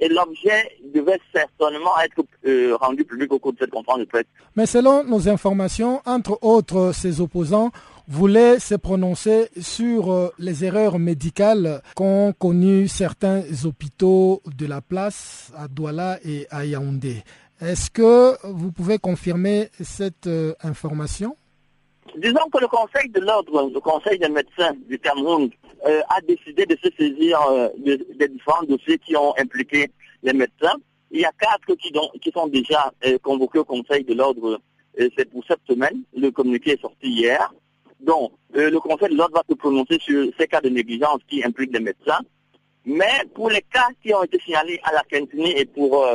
Speaker 14: Et l'objet devait certainement être euh, rendu public au cours de cette conférence de presse.
Speaker 1: Mais selon nos informations, entre autres, ces opposants voulaient se prononcer sur euh, les erreurs médicales qu'ont connues certains hôpitaux de la place à Douala et à Yaoundé. Est-ce que vous pouvez confirmer cette euh, information?
Speaker 14: Disons que le Conseil de l'ordre, le Conseil des médecins du Cameroun, euh, a décidé de se saisir euh, des différents dossiers qui ont impliqué les médecins. Il y a quatre qui, sont déjà euh, convoqués au Conseil de l'ordre. C'est pour cette semaine. Le communiqué est sorti hier. Donc, le Conseil de l'ordre va se prononcer sur ces cas de négligence qui impliquent les médecins. Mais pour les cas qui ont été signalés à la Quintini et pour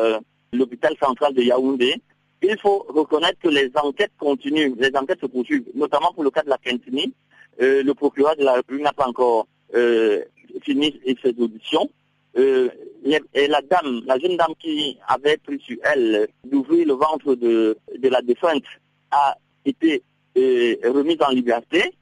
Speaker 14: l'hôpital central de Yaoundé, il faut reconnaître que les enquêtes continuent, les enquêtes se poursuivent, notamment pour le cas de la Quintini. Euh, le procureur de la République n'a pas encore euh, fini ses auditions. Euh, et la dame, la jeune dame qui avait pris sur elle d'ouvrir le ventre de, de la défunte a été remise en liberté,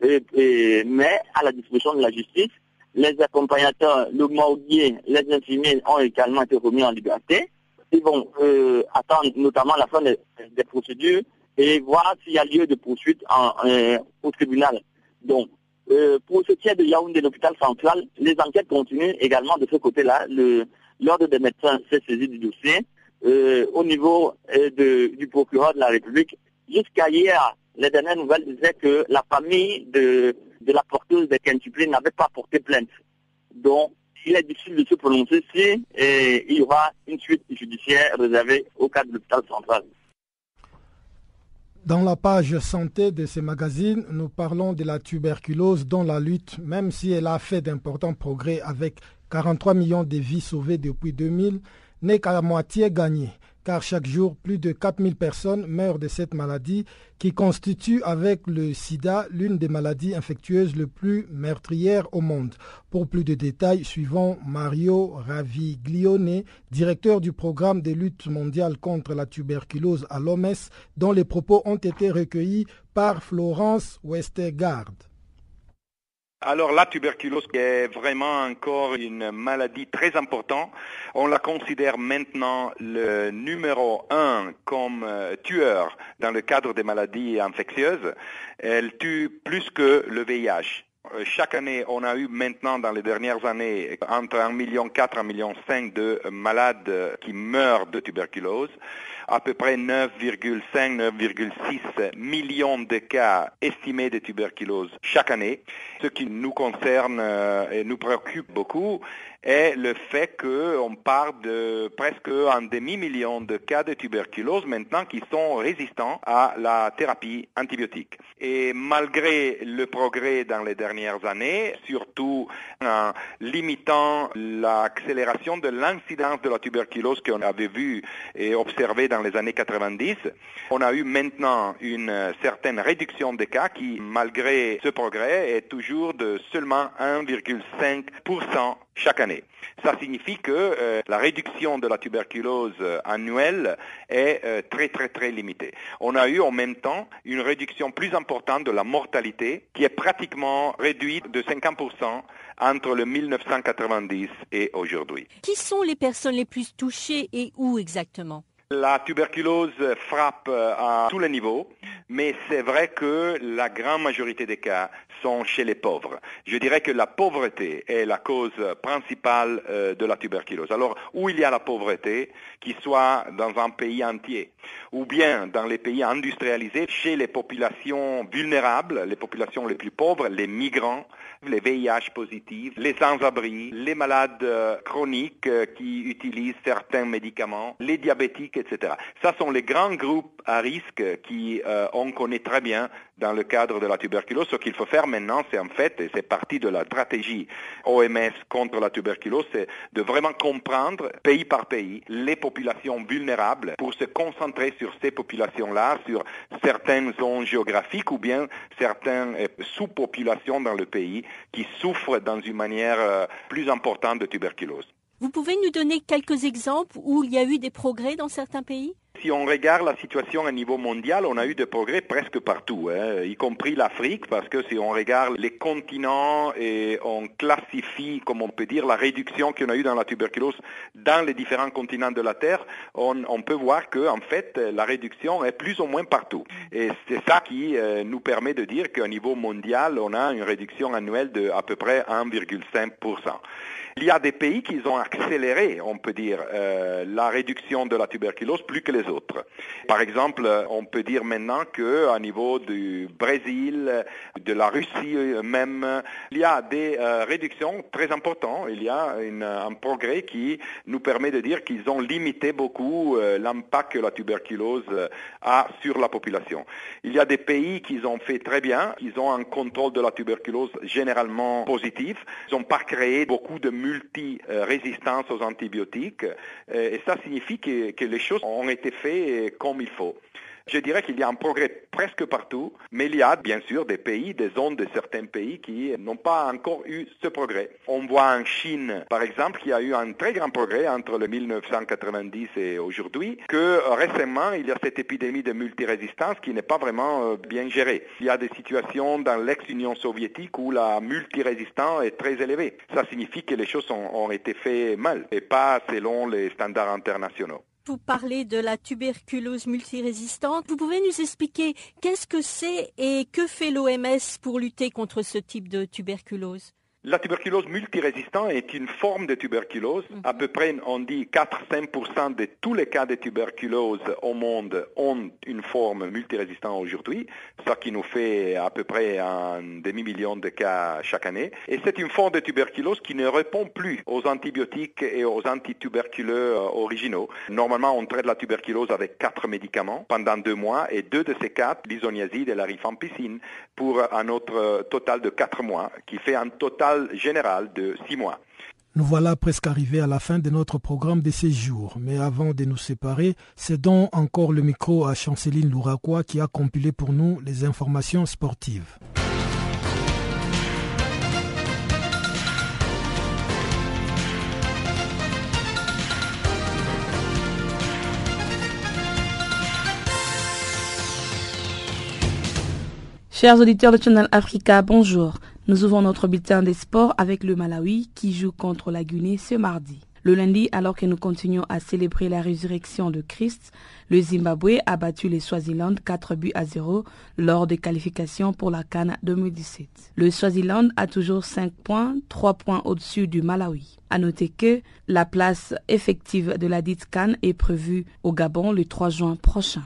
Speaker 14: mais à la disposition de la justice. Les accompagnateurs, le morguier, les infirmiers ont également été remis en liberté ils vont euh, attendre notamment la fin des, procédures et voir s'il y a lieu de poursuite en, euh, au tribunal. Donc, euh, pour ce qui est de Yaoundé, l'hôpital central, les enquêtes continuent également de ce côté-là. L'ordre des médecins s'est saisi du dossier. au niveau du procureur de la République, jusqu'à hier, les dernières nouvelles disaient que la famille de, la porteuse des quintuplés n'avait pas porté plainte. Donc, il est difficile de se prononcer si il y aura une suite judiciaire réservée au cadre de l'hôpital central.
Speaker 1: Dans la page santé de ce magazine, nous parlons de la tuberculose dont la lutte, même si elle a fait d'importants progrès avec 43 millions de vies sauvées depuis 2000, n'est qu'à moitié gagnée car chaque jour, plus de 4000 personnes meurent de cette maladie qui constitue avec le sida l'une des maladies infectieuses les plus meurtrières au monde. Pour plus de détails, suivons Mario Raviglione, directeur du programme de lutte mondiale contre la tuberculose à l'OMS, dont les propos ont été recueillis par Florence Westergaard.
Speaker 15: Alors la tuberculose est vraiment encore une maladie très importante. On la considère maintenant le numéro un comme euh, tueur dans le cadre des maladies infectieuses. Elle tue plus que le VIH. Euh, chaque année, on a eu maintenant dans les dernières années entre 1,4 million et 1,5 million de malades qui meurent de tuberculose à peu près 9,5-9,6 millions de cas estimés de tuberculose chaque année. Ce qui nous concerne euh, et nous préoccupe beaucoup est le fait qu'on parle de presque un demi-million de cas de tuberculose maintenant qui sont résistants à la thérapie antibiotique. Et malgré le progrès dans les dernières années, surtout en limitant l'accélération de l'incidence de la tuberculose qu'on avait vu et observé dans les années 90, on a eu maintenant une certaine réduction des cas qui, malgré ce progrès, est toujours de seulement 1,5% chaque année. Ça signifie que euh, la réduction de la tuberculose euh, annuelle est euh, très très très limitée. On a eu en même temps une réduction plus importante de la mortalité qui est pratiquement réduite de 50% entre le 1990 et aujourd'hui.
Speaker 16: Qui sont les personnes les plus touchées et où exactement?
Speaker 15: La tuberculose frappe à tous les niveaux, mais c'est vrai que la grande majorité des cas sont chez les pauvres. Je dirais que la pauvreté est la cause principale euh, de la tuberculose. Alors, où il y a la pauvreté, qu'il soit dans un pays entier, ou bien dans les pays industrialisés, chez les populations vulnérables, les populations les plus pauvres, les migrants, les VIH positifs, les sans-abri, les malades euh, chroniques euh, qui utilisent certains médicaments, les diabétiques, etc. Ça sont les grands groupes à risque qui on connaît très bien dans le cadre de la tuberculose. Ce qu'il faut faire maintenant, c'est en fait, et c'est partie de la stratégie OMS contre la tuberculose, c'est de vraiment comprendre pays par pays les populations vulnérables pour se concentrer sur ces populations-là, sur certaines zones géographiques ou bien certaines sous-populations dans le pays qui souffrent dans une manière euh, plus importante de tuberculose.
Speaker 16: Vous pouvez nous donner quelques exemples où il y a eu des progrès dans certains pays?
Speaker 15: Si on regarde la situation à niveau mondial, on a eu des progrès presque partout, hein, y compris l'Afrique, parce que si on regarde les continents et on classifie, comme on peut dire, la réduction qu'on a eu dans la tuberculose dans les différents continents de la Terre, on, peut voir que en fait la réduction est plus ou moins partout. Et c'est ça qui euh, nous permet de dire qu'à niveau mondial, on a une réduction annuelle de à peu près 1,5%. Il y a des pays qui ont accéléré, on peut dire, euh, la réduction de la tuberculose plus que les Par exemple, on peut dire maintenant qu'à niveau du Brésil, de la Russie même, il y a des euh, réductions très importantes. Il y a un progrès qui nous permet de dire qu'ils ont limité beaucoup euh, l'impact que la tuberculose a sur la population. Il y a des pays qui ont fait très bien, ils ont un contrôle de la tuberculose généralement positif. Ils n'ont pas créé beaucoup de multi-résistance aux antibiotiques. Euh, et ça signifie que, que les choses ont été faites comme il faut. Je dirais qu'il y a un progrès presque partout, mais il y a bien sûr des pays, des zones de certains pays qui n'ont pas encore eu ce progrès. On voit en Chine, par exemple, qu'il y a eu un très grand progrès entre le 1990 et aujourd'hui, que récemment, il y a cette épidémie de multirésistance qui n'est pas vraiment euh, bien gérée. Il y a des situations dans l'ex-Union soviétique où la multirésistance est très élevée. Ça signifie que les choses ont été faites mal et pas selon les standards internationaux.
Speaker 16: Vous parlez de la tuberculose multirésistante. Vous pouvez nous expliquer qu'est-ce que c'est et que fait l'OMS pour lutter contre ce type de tuberculose?
Speaker 15: La tuberculose multirésistante est une forme de tuberculose. À peu près, on dit 4-5% de tous les cas de tuberculose au monde ont une forme multirésistante aujourd'hui, ce qui nous fait à peu près un demi-million de cas chaque année. Et c'est une forme de tuberculose qui ne répond plus aux antibiotiques et aux antituberculeux originaux. Normalement, on traite la tuberculose avec quatre médicaments pendant deux mois et deux de ces quatre, l'isoniazide et la rifampicine, pour un autre total de quatre mois, qui fait un total général de six mois.
Speaker 1: Nous voilà presque arrivés à la fin de notre programme de ces jours. Mais avant de nous séparer, cédons encore le micro à Chanceline Louraquois qui a compilé pour nous les informations sportives.
Speaker 11: Chers auditeurs de Channel Africa, bonjour. Nous ouvrons notre bulletin des sports avec le Malawi qui joue contre la Guinée ce mardi. Le lundi, alors que nous continuons à célébrer la résurrection de Christ, le Zimbabwe a battu les Swaziland 4 buts à 0 lors des qualifications pour la Cannes 2017. Le Swaziland a toujours 5 points, 3 points au-dessus du Malawi. À noter que la place effective de la dite Cannes est prévue au Gabon le 3 juin prochain.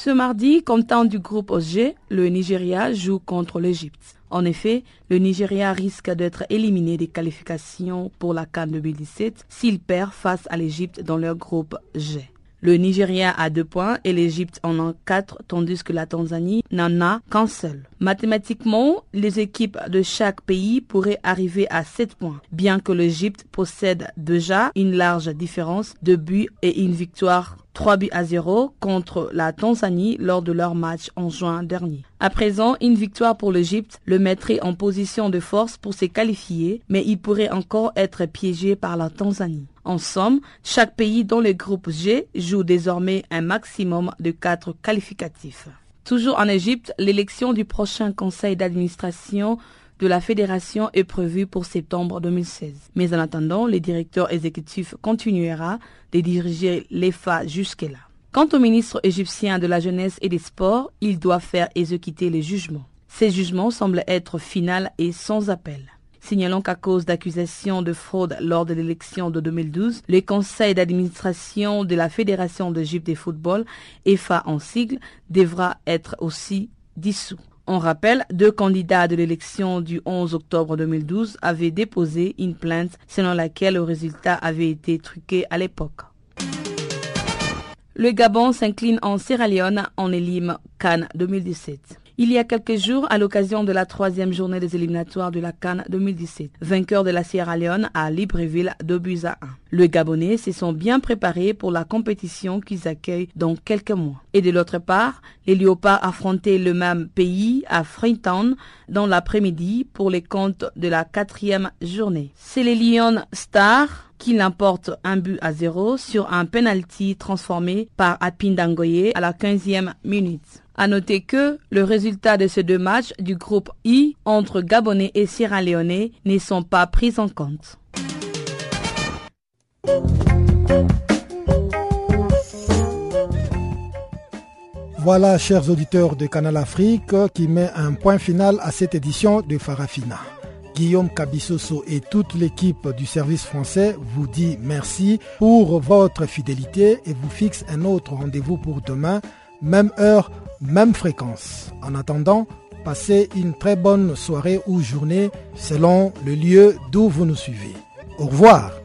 Speaker 11: Ce mardi, comme du groupe OG, le Nigeria joue contre l'Égypte. En effet, le Nigeria risque d'être éliminé des qualifications pour la CAN 2017 s'il perd face à l'Égypte dans leur groupe G. Le Nigeria a deux points et l'Égypte en a quatre, tandis que la Tanzanie n'en a qu'un seul. Mathématiquement, les équipes de chaque pays pourraient arriver à sept points, bien que l'Égypte possède déjà une large différence de buts et une victoire 3 buts à 0 contre la Tanzanie lors de leur match en juin dernier. À présent, une victoire pour l'Égypte le mettrait en position de force pour se qualifier, mais il pourrait encore être piégé par la Tanzanie. En somme, chaque pays dans le groupe G joue désormais un maximum de 4 qualificatifs. Toujours en Égypte, l'élection du prochain conseil d'administration de la fédération est prévue pour septembre 2016. Mais en attendant, le directeur exécutif continuera de diriger l'EFA jusque-là. Quant au ministre égyptien de la Jeunesse et des Sports, il doit faire exécuter les jugements. Ces jugements semblent être finaux et sans appel. Signalons qu'à cause d'accusations de fraude lors de l'élection de 2012, le conseil d'administration de la Fédération d'Égypte de football, EFA en sigle, devra être aussi dissous. On rappelle, deux candidats de l'élection du 11 octobre 2012 avaient déposé une plainte selon laquelle le résultat avait été truqué à l'époque. Le Gabon s'incline en Sierra Leone en élime Cannes 2017 il y a quelques jours à l'occasion de la troisième journée des éliminatoires de la Cannes 2017. Vainqueur de la Sierra Leone à Libreville, 2 buts à 1. Le Gabonais se sont bien préparés pour la compétition qu'ils accueillent dans quelques mois. Et de l'autre part, les Léopards affrontaient le même pays à Freetown dans l'après-midi pour les comptes de la quatrième journée. C'est les Lions Stars qui l'emportent un but à zéro sur un penalty transformé par Apindangoye à la 15e minute. À noter que le résultat de ces deux matchs du groupe I entre Gabonais et Sierra Leone ne sont pas pris en compte.
Speaker 1: Voilà, chers auditeurs de Canal Afrique, qui met un point final à cette édition de Farafina. Guillaume Cabissoso et toute l'équipe du service français vous dit merci pour votre fidélité et vous fixe un autre rendez-vous pour demain, même heure, même fréquence. En attendant, passez une très bonne soirée ou journée selon le lieu d'où vous nous suivez. Au revoir.